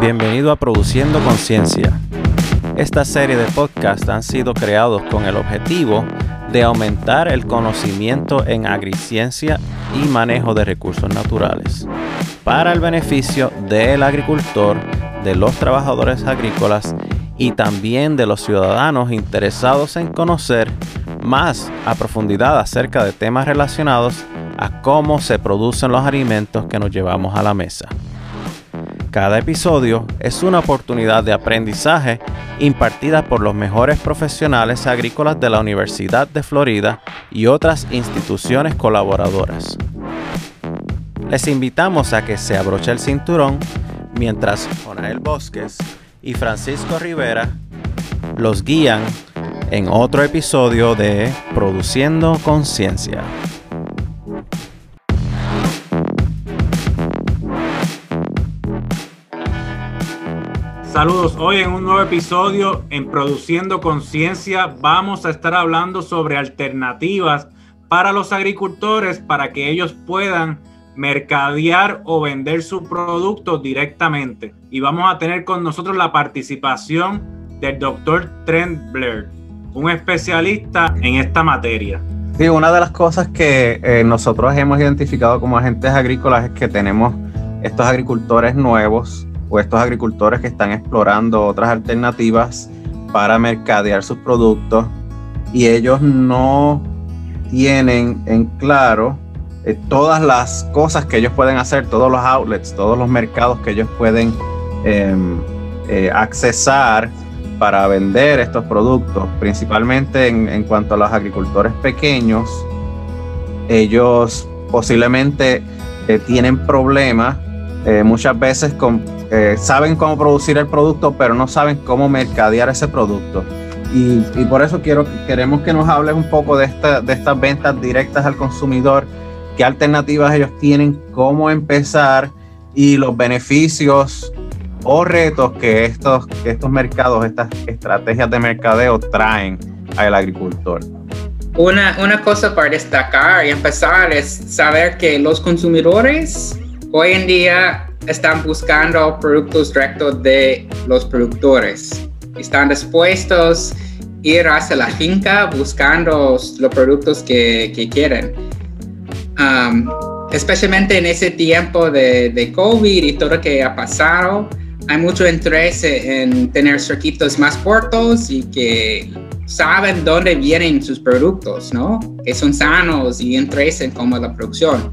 Bienvenido a Produciendo Conciencia. Esta serie de podcasts han sido creados con el objetivo de aumentar el conocimiento en agriciencia y manejo de recursos naturales para el beneficio del agricultor, de los trabajadores agrícolas y también de los ciudadanos interesados en conocer más a profundidad acerca de temas relacionados a cómo se producen los alimentos que nos llevamos a la mesa. Cada episodio es una oportunidad de aprendizaje impartida por los mejores profesionales agrícolas de la Universidad de Florida y otras instituciones colaboradoras. Les invitamos a que se abroche el cinturón mientras Jonael Bosques y Francisco Rivera los guían en otro episodio de Produciendo Conciencia. Saludos, hoy en un nuevo episodio en Produciendo Conciencia vamos a estar hablando sobre alternativas para los agricultores para que ellos puedan mercadear o vender su producto directamente. Y vamos a tener con nosotros la participación del doctor Trent Blair, un especialista en esta materia. Sí, una de las cosas que eh, nosotros hemos identificado como agentes agrícolas es que tenemos estos agricultores nuevos o estos agricultores que están explorando otras alternativas para mercadear sus productos y ellos no tienen en claro eh, todas las cosas que ellos pueden hacer, todos los outlets, todos los mercados que ellos pueden em, eh, accesar para vender estos productos, principalmente en, cuanto a los agricultores pequeños, ellos posiblemente eh, tienen problemas muchas veces con eh, saben cómo producir el producto, pero no saben cómo mercadear ese producto. Y, por eso quiero, queremos que nos hables un poco de, esta, de estas ventas directas al consumidor, qué alternativas ellos tienen, cómo empezar y los beneficios o retos que estos, estos mercados, estas estrategias de mercadeo traen al agricultor. Una, una cosa para destacar y empezar es saber que los consumidores hoy en día están buscando productos directos de los productores. Están dispuestos a ir hacia la finca buscando los productos que, que quieren. Um, especialmente en ese tiempo de, de, COVID y todo lo que ha pasado, hay mucho interés en tener circuitos más cortos y que saben dónde vienen sus productos, ¿no? Que son sanos y interesen como la producción.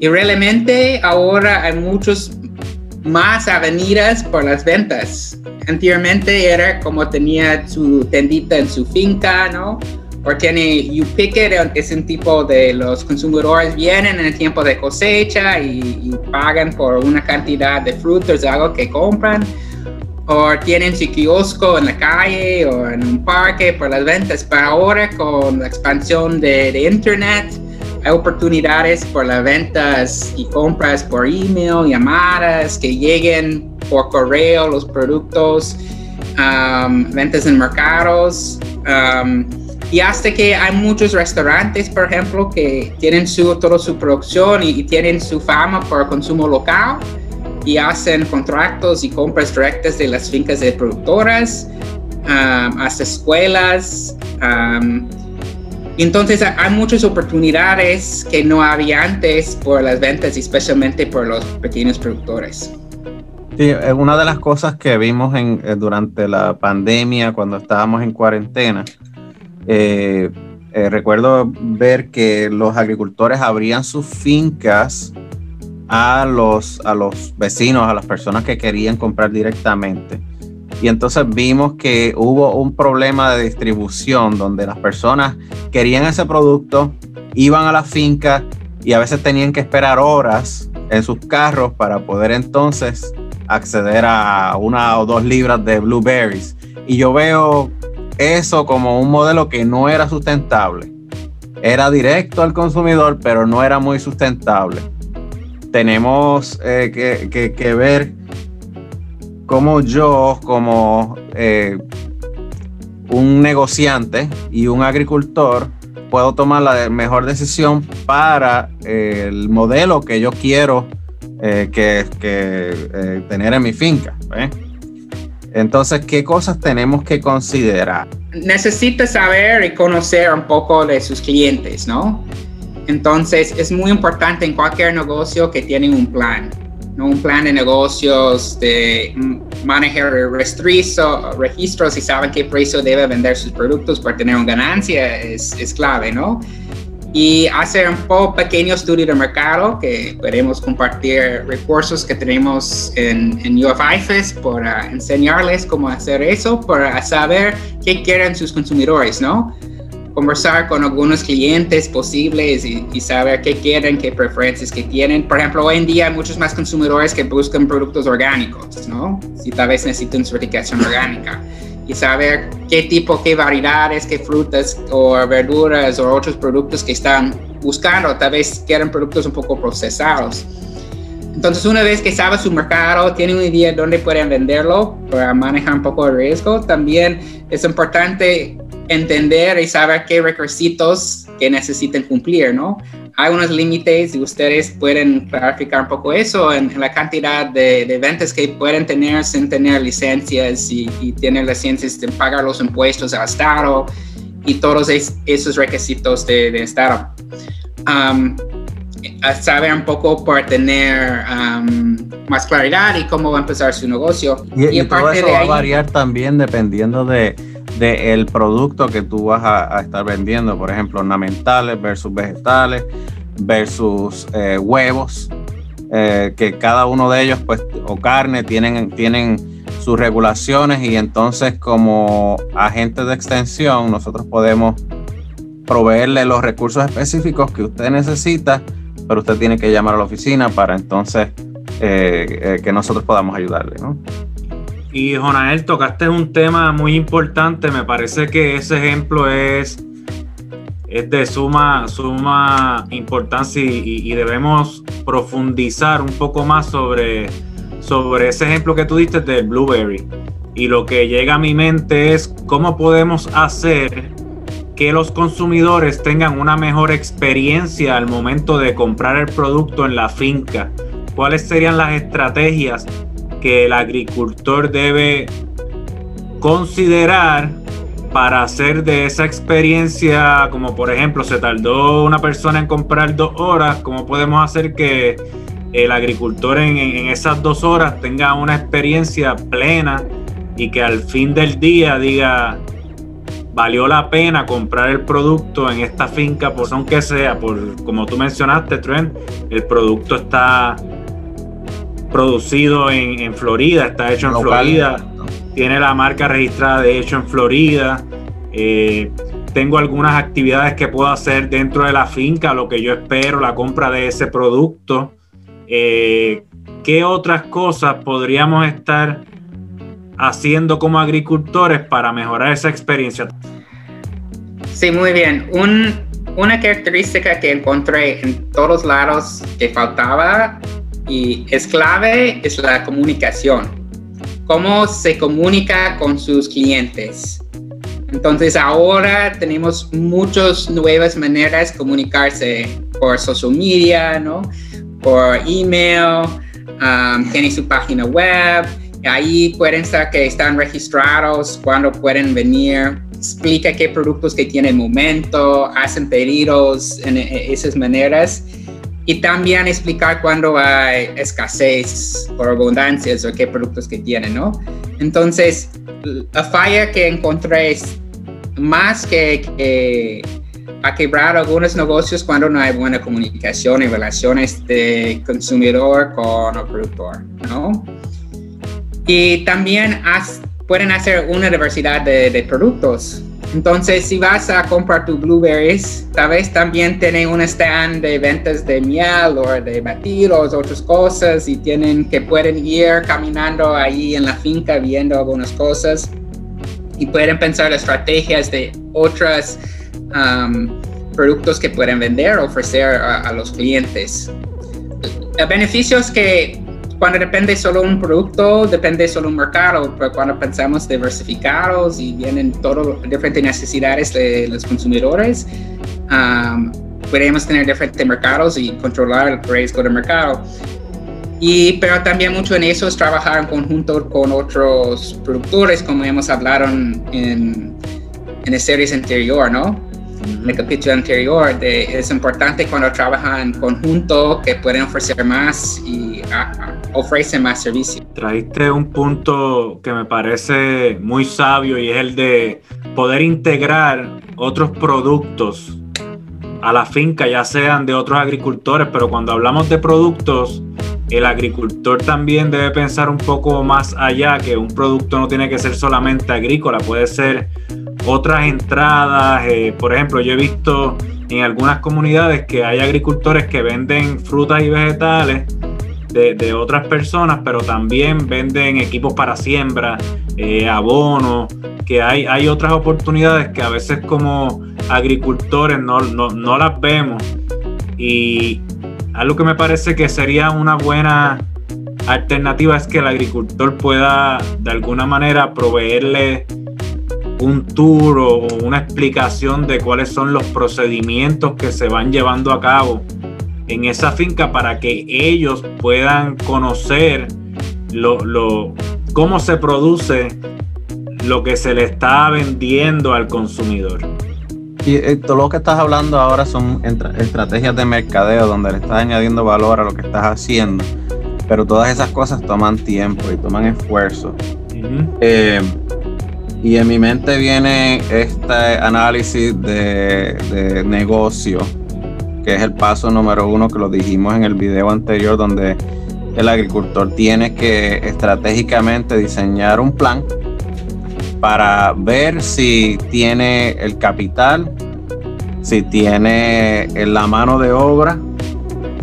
Y realmente ahora hay muchos más avenidas por las ventas. Anteriormente era como tenía su tendita en su finca, ¿no? O tiene You Pick It, es un tipo de los consumidores vienen en el tiempo de cosecha y, pagan por una cantidad de frutos, algo que compran. O tienen su kiosco en la calle o en un parque por las ventas. Pero ahora con la expansión de, de Internet, hay oportunidades por las ventas y compras por email, llamadas, que lleguen por correo los productos, um, ventas en mercados. Um, y hasta que hay muchos restaurantes, por ejemplo, que tienen su, toda su producción y, tienen su fama por consumo local y hacen contratos y compras directas de las fincas de productoras, um, hasta escuelas. Entonces hay muchas oportunidades que no había antes por las ventas, especialmente por los pequeños productores. Sí, una de las cosas que vimos en, eh, durante la pandemia, cuando estábamos en cuarentena, eh, eh, recuerdo ver que los agricultores abrían sus fincas a los, a los vecinos, a las personas que querían comprar directamente. Y entonces vimos que hubo un problema de distribución donde las personas querían ese producto, iban a la finca y a veces tenían que esperar horas en sus carros para poder entonces acceder a una o dos libras de blueberries. Y yo veo eso como un modelo que no era sustentable. Era directo al consumidor, pero no era muy sustentable. Tenemos eh, que, que ver cómo yo, como eh, un negociante y un agricultor, puedo tomar la mejor decisión para el modelo que yo quiero eh, que, que tener en mi finca. Entonces, ¿qué cosas tenemos que considerar? Necesita saber y conocer un poco de sus clientes, ¿no? Entonces, es muy importante en cualquier negocio que tienen un plan, ¿no? Un plan de negocios, de manejar registro, registros y saben qué precio debe vender sus productos para tener una ganancia es, es clave, ¿no? y hacer un poco pequeño estudio de mercado que podemos compartir recursos que tenemos en, en UFIFES para enseñarles cómo hacer eso, para saber qué quieren sus consumidores, ¿no? Conversar con algunos clientes posibles y, y saber qué quieren, qué preferencias que tienen. Por ejemplo, hoy en día hay muchos más consumidores que buscan productos orgánicos, ¿no? Si tal vez necesitan certificación orgánica y saber qué tipo, qué variedades, qué frutas o verduras o otros productos que están buscando. Tal vez quieren productos un poco procesados. Entonces, una vez que sabe su mercado, tiene una idea de dónde pueden venderlo para manejar un poco de riesgo, también es importante entender y saber qué requisitos que necesiten cumplir, ¿no? Hay unos límites y ustedes pueden clarificar un poco eso en, la cantidad de, ventas que pueden tener sin tener licencias y, y tener licencias de pagar los impuestos al Estado y todos esos requisitos de, de Estado. Um, saber un poco para tener um, más claridad y cómo va a empezar su negocio. Y, todo eso va a variar también dependiendo de del producto que tú vas a, estar vendiendo, por ejemplo, ornamentales versus vegetales versus eh, huevos, eh, que cada uno de ellos, pues, o carne, tienen, tienen sus regulaciones y entonces como agentes de extensión nosotros podemos proveerle los recursos específicos que usted necesita, pero usted tiene que llamar a la oficina para entonces eh, que nosotros podamos ayudarle, ¿no? Y Jonael, tocaste un tema muy importante. Me parece que ese ejemplo es, es de suma, suma importancia y, debemos profundizar un poco más sobre, sobre ese ejemplo que tú diste del Blueberry. Y lo que llega a mi mente es cómo podemos hacer que los consumidores tengan una mejor experiencia al momento de comprar el producto en la finca. ¿Cuáles serían las estrategias que el agricultor debe considerar para hacer de esa experiencia, como por ejemplo se tardó una persona en comprar dos horas, ¿cómo podemos hacer que el agricultor en, esas dos horas tenga una experiencia plena y que al fin del día diga, valió la pena comprar el producto en esta finca, pues aunque sea, por como tú mencionaste, Trent, el producto está producido en, Florida, está hecho en Florida, tiene la marca registrada de hecho en Florida. Eh, tengo algunas actividades que puedo hacer dentro de la finca, lo que yo espero, la compra de ese producto. Eh, ¿Qué otras cosas podríamos estar haciendo como agricultores para mejorar esa experiencia? Sí, muy bien. una característica que encontré en todos lados que faltaba y es clave es la comunicación. Cómo se comunica con sus clientes. Entonces ahora tenemos muchas nuevas maneras de comunicarse por social media, ¿no? Por email, um, tiene su página web, ahí pueden estar que están registrados, cuando pueden venir, explica qué productos que tienen momento, hacen pedidos en esas maneras y también explicar cuándo hay escasez o abundancias o qué productos que tienen, ¿no? Entonces, la falla que encontré es más que, que a quebrar algunos negocios cuando no hay buena comunicación y relaciones de consumidor con el productor, ¿no? Y también pueden hacer una diversidad de, de productos entonces, si vas a comprar tus blueberries, tal vez también tienen un stand de ventas de miel o de batidos, otras cosas, y tienen que pueden ir caminando ahí en la finca viendo algunas cosas y pueden pensar estrategias de otros um, productos que pueden vender, ofrecer a, a los clientes. El beneficio es que cuando depende solo un producto, depende solo un mercado, pero cuando pensamos diversificados y vienen todas diferentes necesidades de los consumidores, podemos tener diferentes mercados y controlar el riesgo del mercado. Y, pero también mucho en eso es trabajar en conjunto con otros productores, como hemos hablado en, en la serie anterior, ¿no? En el capítulo anterior, de, es importante cuando trabajan en conjunto que pueden ofrecer más y ofrecen más servicios. Traíste un punto que me parece muy sabio y es el de poder integrar otros productos a la finca, ya sean de otros agricultores, pero cuando hablamos de productos, el agricultor también debe pensar un poco más allá, que un producto no tiene que ser solamente agrícola, puede ser otras entradas. Eh, por ejemplo, yo he visto en algunas comunidades que hay agricultores que venden frutas y vegetales de, otras personas, pero también venden equipos para siembra, eh, abono, que hay, hay otras oportunidades que a veces como agricultores no, no las vemos. Y algo que me parece que sería una buena alternativa es que el agricultor pueda de alguna manera proveerle un tour o una explicación de cuáles son los procedimientos que se van llevando a cabo en esa finca para que ellos puedan conocer lo, cómo se produce lo que se le está vendiendo al consumidor. Y eh, todo lo que estás hablando ahora son estrategias de mercadeo donde le estás añadiendo valor a lo que estás haciendo, pero todas esas cosas toman tiempo y toman esfuerzo. Y en mi mente viene este análisis de, negocio, que es el paso número uno que lo dijimos en el video anterior, donde el agricultor tiene que estratégicamente diseñar un plan para ver si tiene el capital, si tiene la mano de obra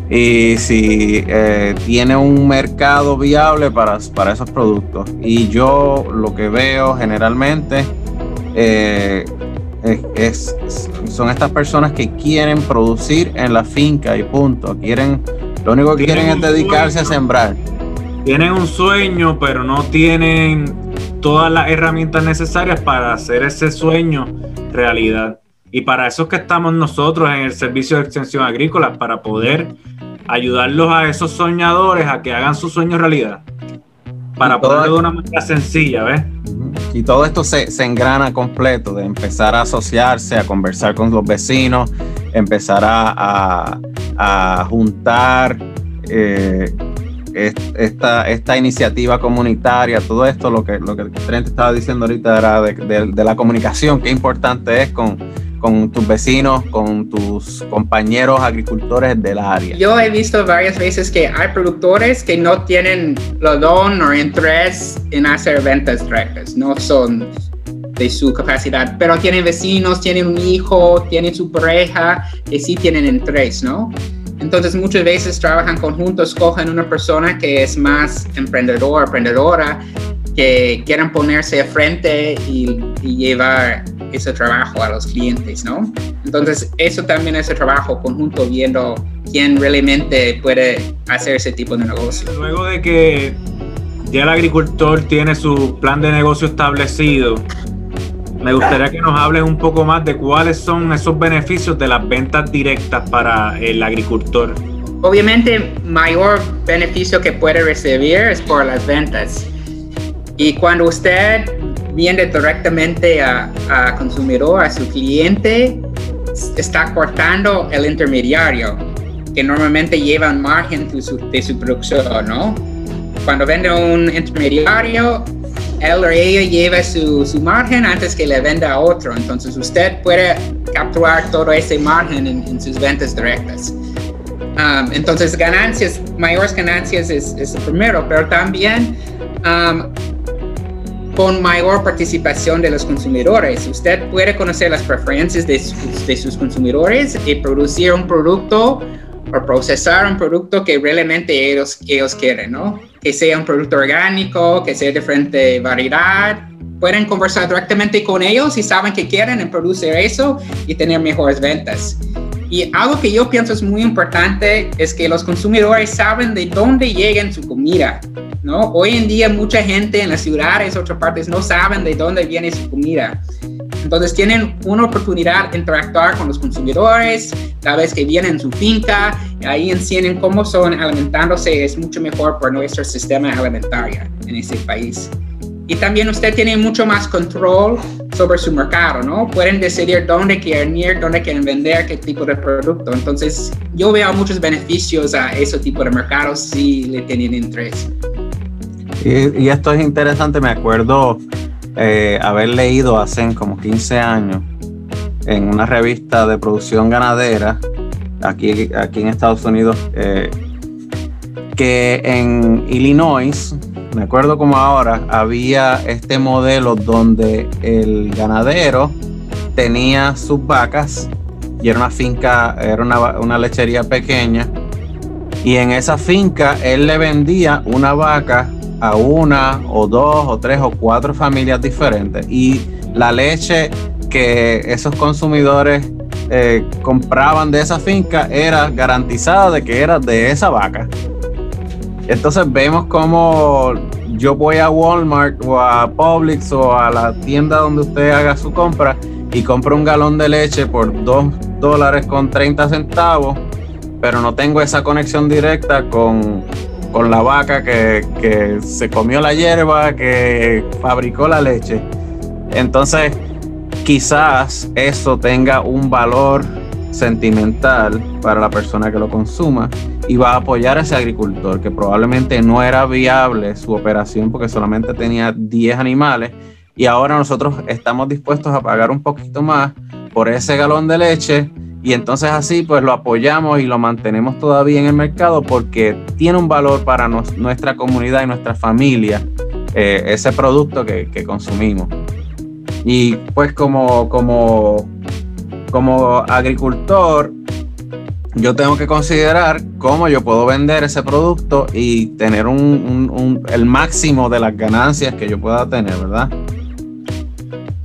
y si eh, tiene un mercado viable para, para, esos productos. Y yo lo que veo generalmente eh, es, son estas personas que quieren producir en la finca y punto. Quieren, lo único que quieren es dedicarse a sembrar. Tienen un sueño, pero no tienen todas las herramientas necesarias para hacer ese sueño realidad. Y para eso es que estamos nosotros en el servicio de extensión agrícola, para poder ayudarlos a esos soñadores a que hagan su sueño realidad. Para poderlo de una manera sencilla, ¿ves? Y todo esto se, engrana completo, de empezar a asociarse, a conversar con los vecinos, empezar a, juntar eh, esta, esta iniciativa comunitaria, todo esto, lo que, lo que Trent estaba diciendo ahorita era de la comunicación, qué importante es con con tus vecinos, con tus compañeros agricultores del área. Yo he visto varias veces que hay productores que no tienen lo don o interés en hacer ventas directas, no son de su capacidad, pero tienen vecinos, tienen un hijo, tienen su pareja que sí tienen interés, ¿no? Entonces muchas veces trabajan conjuntos, cogen una persona que es más emprendedor, emprendedora, que quieran ponerse frente y, y llevar ese trabajo a los clientes, ¿no? Entonces, eso también es el trabajo conjunto viendo quién realmente puede hacer ese tipo de negocio. Luego de que ya el agricultor tiene su plan de negocio establecido, me gustaría que nos hables un poco más de cuáles son esos beneficios de las ventas directas para el agricultor. Obviamente, mayor beneficio que puede recibir es por las ventas. Y cuando usted viene directamente a, a consumidor, a su cliente, está cortando el intermediario, que normalmente lleva un margen de su, de su producción, ¿no? Cuando vende un intermediario, él o ella lleva su, su, margen antes que le venda a otro. Entonces usted puede capturar todo ese margen en, sus ventas directas. Um, entonces ganancias, mayores ganancias es, es, el primero, pero también um, con mayor participación de los consumidores. Usted puede conocer las preferencias de sus, consumidores y producir un producto o procesar un producto que realmente ellos, ellos quieren, ¿no? Que sea un producto orgánico, que sea de diferente variedad. Pueden conversar directamente con ellos y saben que quieren producir eso y tener mejores ventas. Y algo que yo pienso es muy importante es que los consumidores saben de dónde llega su comida. ¿no? Hoy en día mucha gente en las ciudades, otras partes, no saben de dónde viene su comida. Entonces tienen una oportunidad de interactuar con los consumidores cada vez que vienen en su finca, ahí enseñan cómo son alimentándose, es mucho mejor por nuestro sistema alimentario en ese país. Y también usted tiene mucho más control sobre su mercado, ¿no? Pueden decidir dónde quieren ir, dónde quieren vender, qué tipo de producto. Entonces, yo veo muchos beneficios a ese tipo de mercados si le tienen interés. Y, esto es interesante, me acuerdo eh, haber leído hace como 15 años en una revista de producción ganadera aquí, aquí en Estados Unidos eh, que en Illinois me acuerdo como ahora, había este modelo donde el ganadero tenía sus vacas y era una finca, era una, lechería pequeña. Y en esa finca él le vendía una vaca a una o dos o tres o cuatro familias diferentes. Y la leche que esos consumidores eh, compraban de esa finca era garantizada de que era de esa vaca. Entonces vemos como yo voy a Walmart o a Publix o a la tienda donde usted haga su compra y compro un galón de leche por 2 dólares con 30 centavos, pero no tengo esa conexión directa con, la vaca que, que se comió la hierba, que fabricó la leche. Entonces, quizás eso tenga un valor sentimental para la persona que lo consuma y va a apoyar a ese agricultor que probablemente no era viable su operación porque solamente tenía 10 animales y ahora nosotros estamos dispuestos a pagar un poquito más por ese galón de leche y entonces así pues lo apoyamos y lo mantenemos todavía en el mercado porque tiene un valor para nuestra comunidad y nuestra familia eh, ese producto que, que, consumimos. Y pues como, como, como agricultor yo tengo que considerar cómo yo puedo vender ese producto y tener un, el máximo de las ganancias que yo pueda tener, ¿verdad?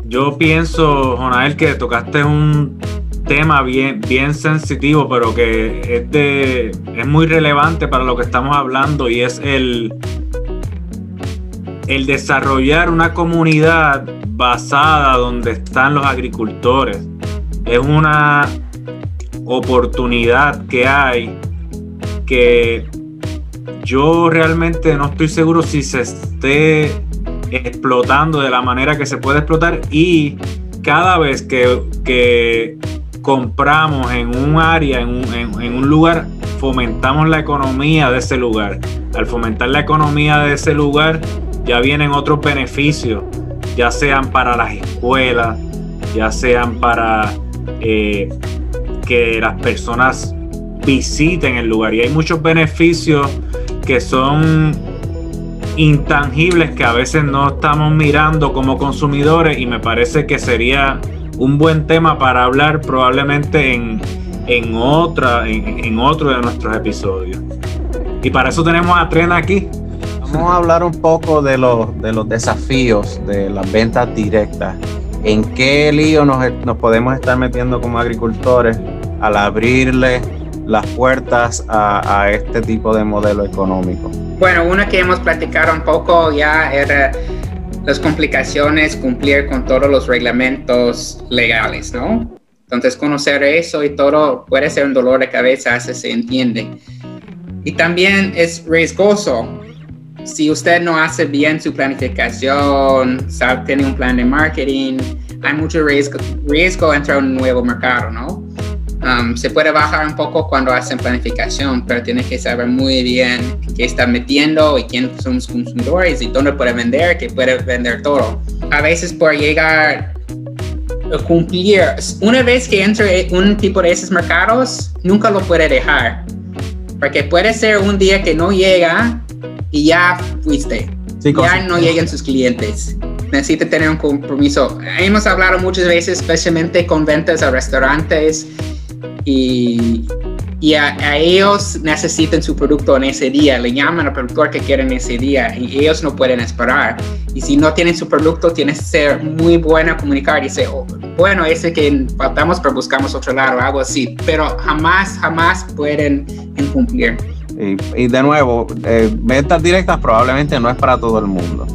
Yo pienso, Jonael, que tocaste un tema bien, bien sensitivo, pero que es, de, es muy relevante para lo que estamos hablando y es el, el desarrollar una comunidad basada donde están los agricultores. Es una oportunidad que hay que yo realmente no estoy seguro si se esté explotando de la manera que se puede explotar y cada vez que, compramos en un área, en un, en un lugar, fomentamos la economía de ese lugar. Al fomentar la economía de ese lugar ya vienen otros beneficios, ya sean para las escuelas, ya sean para eh, que las personas visiten el lugar. Y hay muchos beneficios que son intangibles que a veces no estamos mirando como consumidores y me parece que sería un buen tema para hablar probablemente en, en otra, en, otro de nuestros episodios. Y para eso tenemos a Tren aquí. Vamos a hablar un poco de los, de los desafíos de las ventas directas. ¿En qué lío nos, nos podemos estar metiendo como agricultores al abrirle las puertas a, este tipo de modelo económico? Bueno, una que hemos platicado un poco ya era las complicaciones cumplir con todos los reglamentos legales, ¿no? Entonces conocer eso y todo puede ser un dolor de cabeza, si se entiende. Y también es riesgoso. Si usted no hace bien su planificación, sabe, tiene un plan de marketing, hay mucho riesgo, riesgo entrar a un nuevo mercado, ¿no? Um, se puede bajar un poco cuando hacen planificación, pero tiene que saber muy bien qué está metiendo y quiénes son los consumidores y dónde puede vender, que puede vender todo. A veces por llegar a cumplir, una vez que entre un tipo de esos mercados, nunca lo puede dejar. Porque puede ser un día que no llega y ya fuiste. ya no llegan sus clientes necesita tener un compromiso. Hemos hablado muchas veces, especialmente con ventas a restaurantes, y, y a, ellos necesitan su producto en ese día, le llaman al productor que quieren ese día y ellos no pueden esperar. Y si no tienen su producto, tiene que ser muy bueno comunicar y decir, oh, bueno, ese que faltamos, pero buscamos otro lado, algo así. Pero jamás, jamás pueden cumplir. Y, de nuevo, eh, ventas directas probablemente no es para todo el mundo.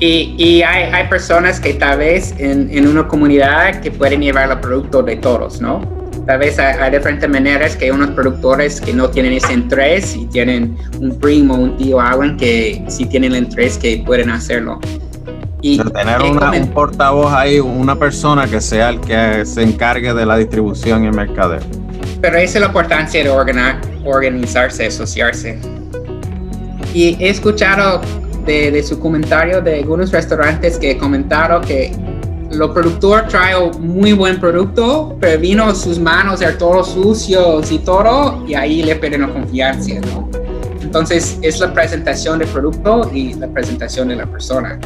Y, hay, hay, personas que tal vez en, en, una comunidad que pueden llevar el producto de todos, ¿no? Tal vez hay, diferentes maneras que unos productores que no tienen ese interés y tienen un primo, un tío, alguien que sí tienen el interés que pueden hacerlo. Y tener un portavoz ahí, una persona que sea el que se encargue de la distribución y el mercadeo. Pero esa es la importancia de organizarse, asociarse. Y he escuchado de, su comentario de algunos restaurantes que comentaron que los productores traen muy buen producto, pero vino sus manos de todos sucios y todo, y ahí le la confianza, ¿no? Entonces es la presentación del producto y la presentación de la persona.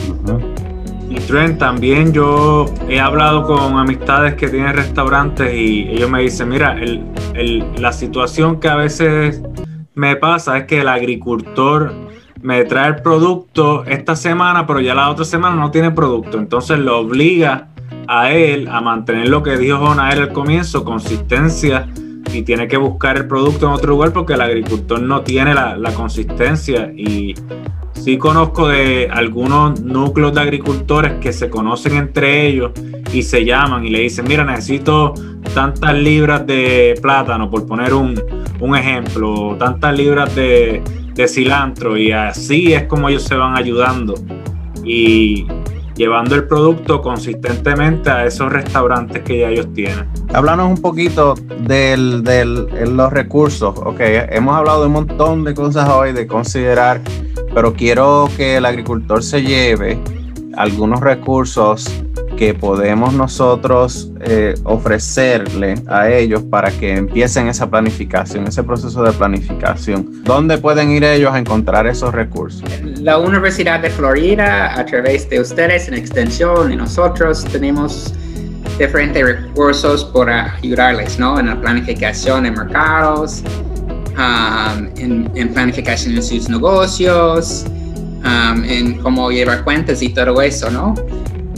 Y Trent, también yo he hablado con amistades que tienen restaurantes y ellos me dicen, mira, la situación que a veces me pasa es que el agricultor me trae el producto esta semana, pero ya la otra semana no tiene producto. Entonces lo obliga a él a mantener lo que dijo Jonael al comienzo, consistencia, y tiene que buscar el producto en otro lugar porque el agricultor no tiene la, la consistencia. Y sí conozco de algunos núcleos de agricultores que se conocen entre ellos y se llaman y le dicen, mira, necesito tantas libras de plátano, por poner un, un ejemplo, tantas libras de, de cilantro y así es como ellos se van ayudando y llevando el producto consistentemente a esos restaurantes que ya ellos tienen. Háblanos un poquito de los recursos. Ok, hemos hablado de un montón de cosas hoy de considerar, pero quiero que el agricultor se lleve algunos recursos que podemos nosotros eh, ofrecerle a ellos para que empiecen esa planificación, ese proceso de planificación. ¿Dónde pueden ir ellos a encontrar esos recursos? La Universidad de Florida, a través de ustedes en extensión y nosotros, tenemos diferentes recursos para ayudarles, ¿no? En la planificación de mercados, um, en, en, planificación de sus negocios, um, en cómo llevar cuentas y todo eso, ¿no?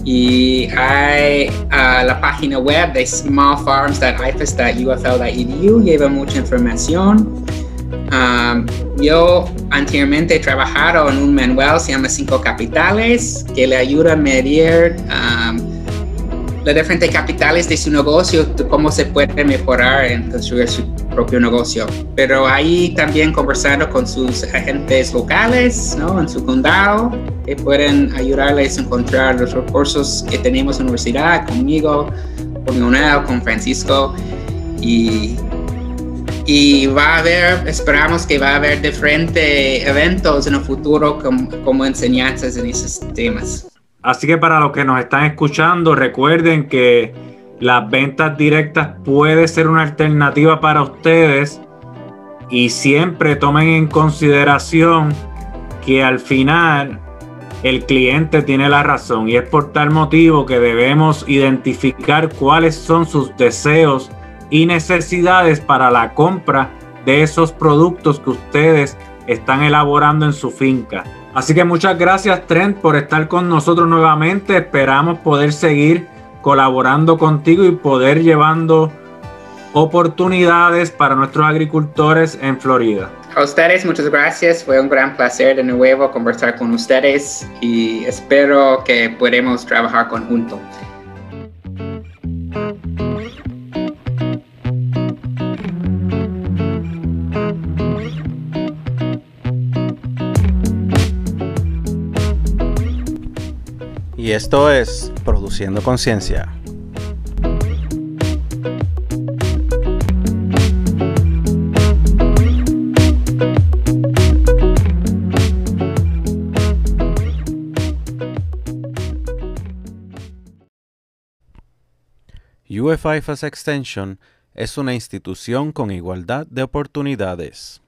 Y hay uh, la página web de smallfarms.ifas.ufl.edu, lleva mucha información. Um, yo anteriormente he trabajado en un manual, se llama Cinco Capitales, que le ayuda a medir um, las diferentes capitales de su negocio, cómo se puede mejorar en construir su propio negocio. Pero ahí también conversando con sus agentes locales, ¿no? En su condado, que pueden ayudarles a encontrar los recursos que tenemos en la universidad, conmigo, con Leonel, con Francisco. Y, y va a haber, esperamos que va a haber diferentes eventos en el futuro como, como enseñanzas en esos temas. Así que para los que nos están escuchando, recuerden que las ventas directas puede ser una alternativa para ustedes y siempre tomen en consideración que al final el cliente tiene la razón y es por tal motivo que debemos identificar cuáles son sus deseos y necesidades para la compra de esos productos que ustedes están elaborando en su finca. Así que muchas gracias Trent por estar con nosotros nuevamente. Esperamos poder seguir colaborando contigo y poder llevando oportunidades para nuestros agricultores en Florida. A ustedes muchas gracias, fue un gran placer de nuevo conversar con ustedes y espero que podamos trabajar conjunto. Y esto es Produciendo Conciencia. UFIFAS Extension es una institución con igualdad de oportunidades.